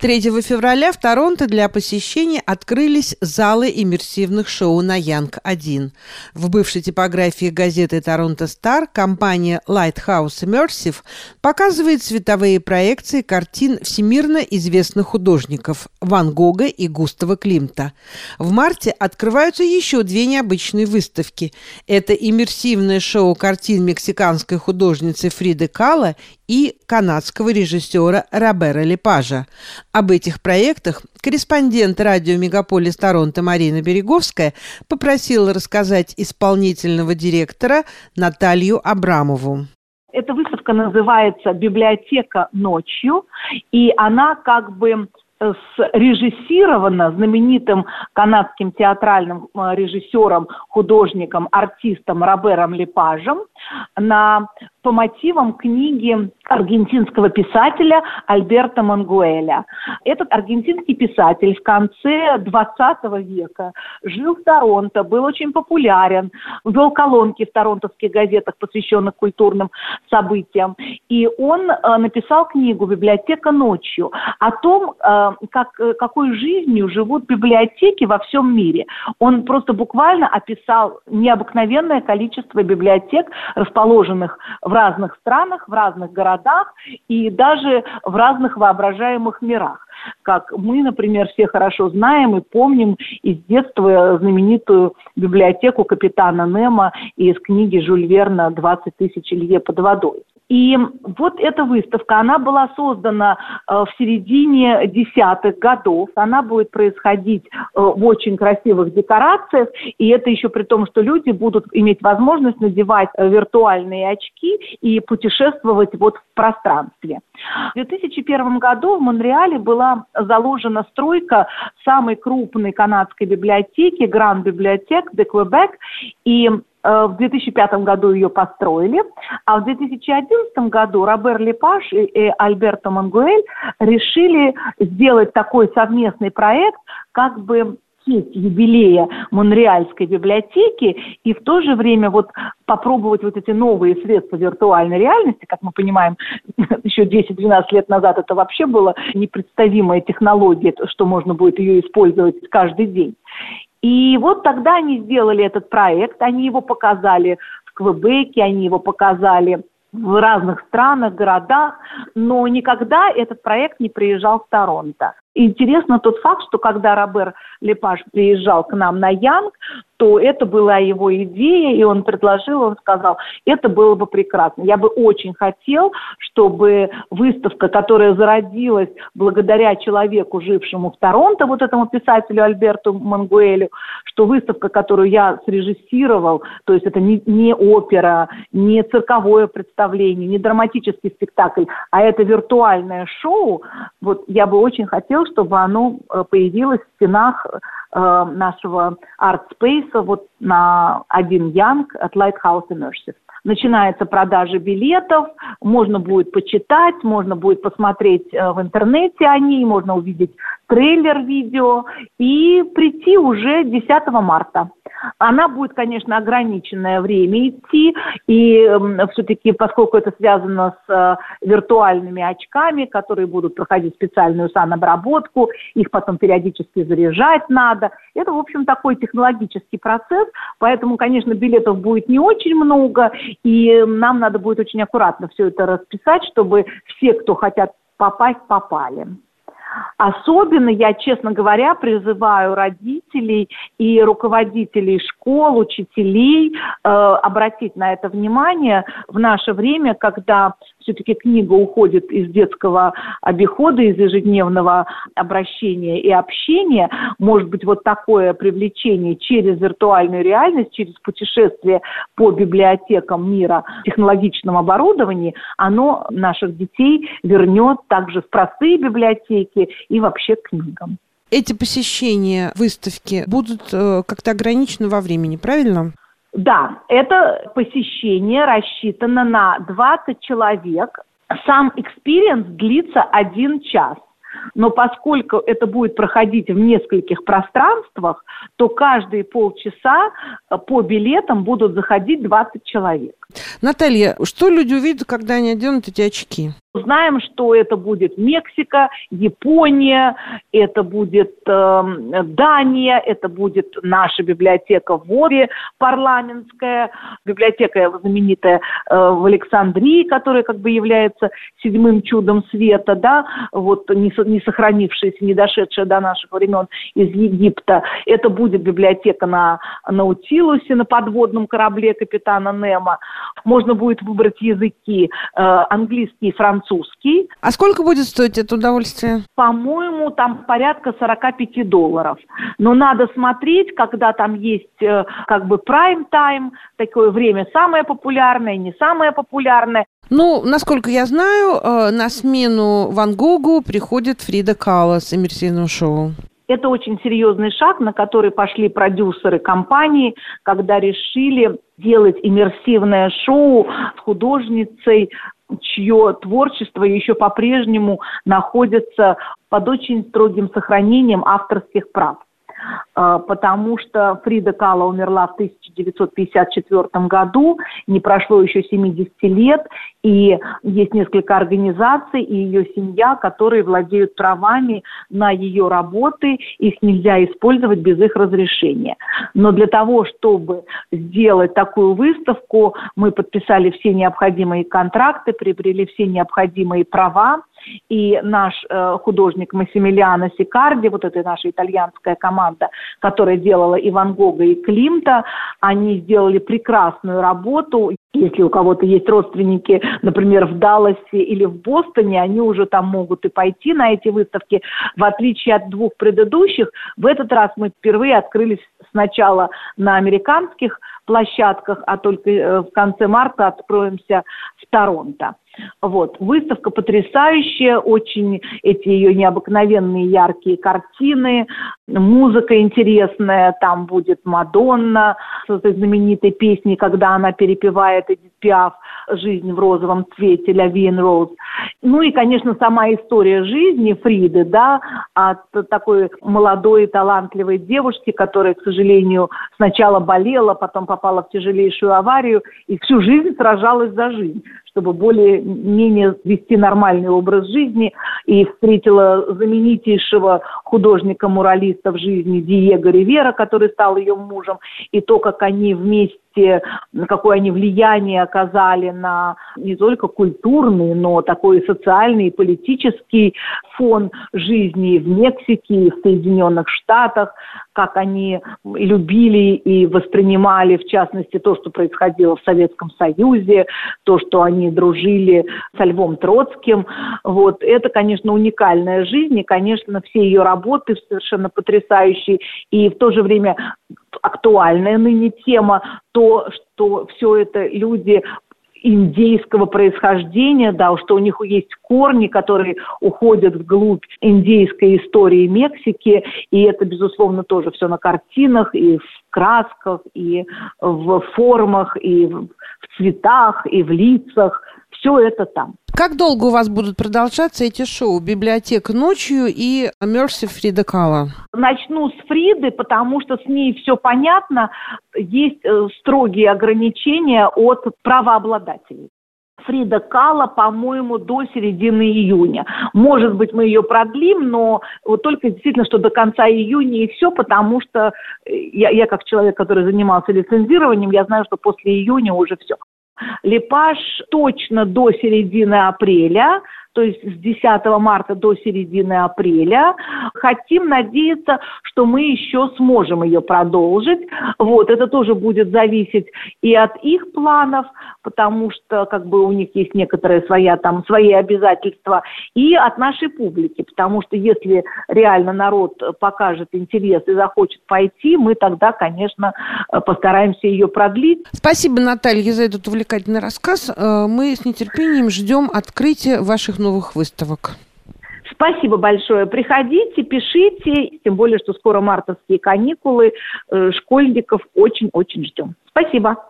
3 февраля в Торонто для посещения открылись залы иммерсивных шоу на Янг-1. В бывшей типографии газеты «Торонто Стар» компания Lighthouse Immersive показывает световые проекции картин всемирно известных художников Ван Гога и Густава Климта. В марте открываются еще две необычные выставки. Это иммерсивное шоу картин мексиканской художницы Фриды Кала и канадского режиссера Робера Лепажа. Об этих проектах корреспондент радио «Мегаполис Торонто» Марина Береговская попросила рассказать исполнительного директора Наталью Абрамову. Эта выставка называется «Библиотека ночью», и она как бы срежиссирована знаменитым канадским театральным э, режиссером, художником, артистом Робером Лепажем на по мотивам книги аргентинского писателя Альберта Мангуэля. Этот аргентинский писатель в конце 20 века жил в Торонто, был очень популярен, вел колонки в торонтовских газетах, посвященных культурным событиям. И он э, написал книгу «Библиотека ночью» о том, э, как, э, какой жизнью живут библиотеки во всем мире. Он просто буквально описал необыкновенное количество библиотек, расположенных разных странах, в разных городах и даже в разных воображаемых мирах. Как мы, например, все хорошо знаем и помним из детства знаменитую библиотеку капитана Немо из книги Жюль Верна «20 тысяч лье под водой». И вот эта выставка, она была создана э, в середине десятых годов. Она будет происходить э, в очень красивых декорациях. И это еще при том, что люди будут иметь возможность надевать э, виртуальные очки и путешествовать вот в пространстве. В 2001 году в Монреале была заложена стройка самой крупной канадской библиотеки, Гранд-библиотек де Квебек. И в 2005 году ее построили, а в 2011 году Робер Лепаш и Альберто Мангуэль решили сделать такой совместный проект, как бы честь юбилея Монреальской библиотеки и в то же время вот попробовать вот эти новые средства виртуальной реальности, как мы понимаем, еще 10-12 лет назад это вообще была непредставимая технология, что можно будет ее использовать каждый день. И вот тогда они сделали этот проект, они его показали в Квебеке, они его показали в разных странах, городах, но никогда этот проект не приезжал в Торонто. Интересно тот факт, что когда Робер Лепаш приезжал к нам на Янг, то это была его идея, и он предложил, он сказал, это было бы прекрасно. Я бы очень хотел, чтобы выставка, которая зародилась благодаря человеку, жившему в Торонто, вот этому писателю Альберту Мангуэлю, что выставка, которую я срежиссировал, то есть это не, не опера, не цирковое представление, не драматический спектакль, а это виртуальное шоу, вот я бы очень хотел, чтобы оно э, появилось в стенах нашего арт-спейса вот на один Янг от Lighthouse Immersive. Начинается продажа билетов, можно будет почитать, можно будет посмотреть э, в интернете о ней, можно увидеть трейлер видео и прийти уже 10 марта. Она будет, конечно, ограниченное время идти, и э, все-таки, поскольку это связано с э, виртуальными очками, которые будут проходить специальную санобработку, их потом периодически заряжать надо. Это, в общем, такой технологический процесс, поэтому, конечно, билетов будет не очень много, и нам надо будет очень аккуратно все это расписать, чтобы все, кто хотят попасть, попали. Особенно я, честно говоря, призываю родителей и руководителей школ, учителей э, обратить на это внимание в наше время, когда все-таки книга уходит из детского обихода, из ежедневного обращения и общения. Может быть, вот такое привлечение через виртуальную реальность, через путешествие по библиотекам мира технологичном оборудовании, оно наших детей вернет также в простые библиотеки и вообще к книгам. Эти посещения выставки будут э, как-то ограничены во времени, правильно? Да, это посещение рассчитано на 20 человек. Сам experience длится один час. Но поскольку это будет проходить в нескольких пространствах, то каждые полчаса по билетам будут заходить 20 человек. Наталья, что люди увидят, когда они оденут эти очки? Знаем, что это будет Мексика, Япония, это будет э, Дания, это будет наша библиотека в Вове, парламентская, библиотека знаменитая э, в Александрии, которая как бы является седьмым чудом света, да, вот не, не сохранившаяся, не дошедшая до наших времен из Египта. Это будет библиотека на Наутилусе, на подводном корабле капитана Немо. Можно будет выбрать языки э, английский и французский. А сколько будет стоить это удовольствие? По-моему, там порядка 45 долларов. Но надо смотреть, когда там есть э, как бы прайм-тайм, такое время самое популярное, не самое популярное. Ну, насколько я знаю, э, на смену Ван Гогу приходит Фрида Кала с иммерсивным шоу. Это очень серьезный шаг, на который пошли продюсеры компании, когда решили делать иммерсивное шоу с художницей чье творчество еще по-прежнему находится под очень строгим сохранением авторских прав. А, потому что Фрида Кала умерла в 1954 году, не прошло еще 70 лет, и есть несколько организаций и ее семья, которые владеют правами на ее работы, их нельзя использовать без их разрешения. Но для того, чтобы сделать такую выставку, мы подписали все необходимые контракты, приобрели все необходимые права, и наш э, художник Массимилиано Сикарди, вот эта наша итальянская команда, которая делала и Ван Гога, и Климта, они сделали прекрасную работу. Если у кого-то есть родственники, например, в Далласе или в Бостоне, они уже там могут и пойти на эти выставки. В отличие от двух предыдущих, в этот раз мы впервые открылись сначала на американских площадках, а только э, в конце марта откроемся в Торонто. Вот. Выставка потрясающая, очень эти ее необыкновенные яркие картины, музыка интересная, там будет Мадонна с этой знаменитой песней, когда она перепевает Эдит Пиаф «Жизнь в розовом цвете» «Ля Вин Роуз». Ну и, конечно, сама история жизни Фриды, да, от такой молодой талантливой девушки, которая, к сожалению, сначала болела, потом попала в тяжелейшую аварию и всю жизнь сражалась за жизнь чтобы более-менее вести нормальный образ жизни, и встретила знаменитейшего художника-муралиста в жизни Диего Ривера, который стал ее мужем, и то, как они вместе какое они влияние оказали на не только культурный, но такой социальный и политический фон жизни в Мексике в Соединенных Штатах, как они любили и воспринимали, в частности, то, что происходило в Советском Союзе, то, что они дружили со Львом Троцким. Вот. Это, конечно, уникальная жизнь, и, конечно, все ее работы совершенно потрясающие, и в то же время актуальная ныне тема, то, что все это люди индейского происхождения, да, что у них есть корни, которые уходят вглубь индейской истории Мексики, и это, безусловно, тоже все на картинах и в красках, и в формах, и в цветах, и в лицах, все это там. Как долго у вас будут продолжаться эти шоу «Библиотека ночью» и «Мерси Фрида Кала»? Начну с Фриды, потому что с ней все понятно. Есть э, строгие ограничения от правообладателей. Фрида Кала, по-моему, до середины июня. Может быть, мы ее продлим, но вот только действительно, что до конца июня и все, потому что э, я, я как человек, который занимался лицензированием, я знаю, что после июня уже все. Лепаш точно до середины апреля, то есть с 10 марта до середины апреля. Хотим надеяться, что мы еще сможем ее продолжить. Вот, это тоже будет зависеть и от их планов, потому что как бы у них есть некоторые своя, там, свои обязательства, и от нашей публики, потому что если реально народ покажет интерес и захочет пойти, мы тогда, конечно, постараемся ее продлить. Спасибо, Наталья, за этот увлекательный рассказ. Э, мы с нетерпением ждем открытия ваших новых выставок. Спасибо большое. Приходите, пишите, тем более, что скоро мартовские каникулы, э, школьников очень-очень ждем. Спасибо.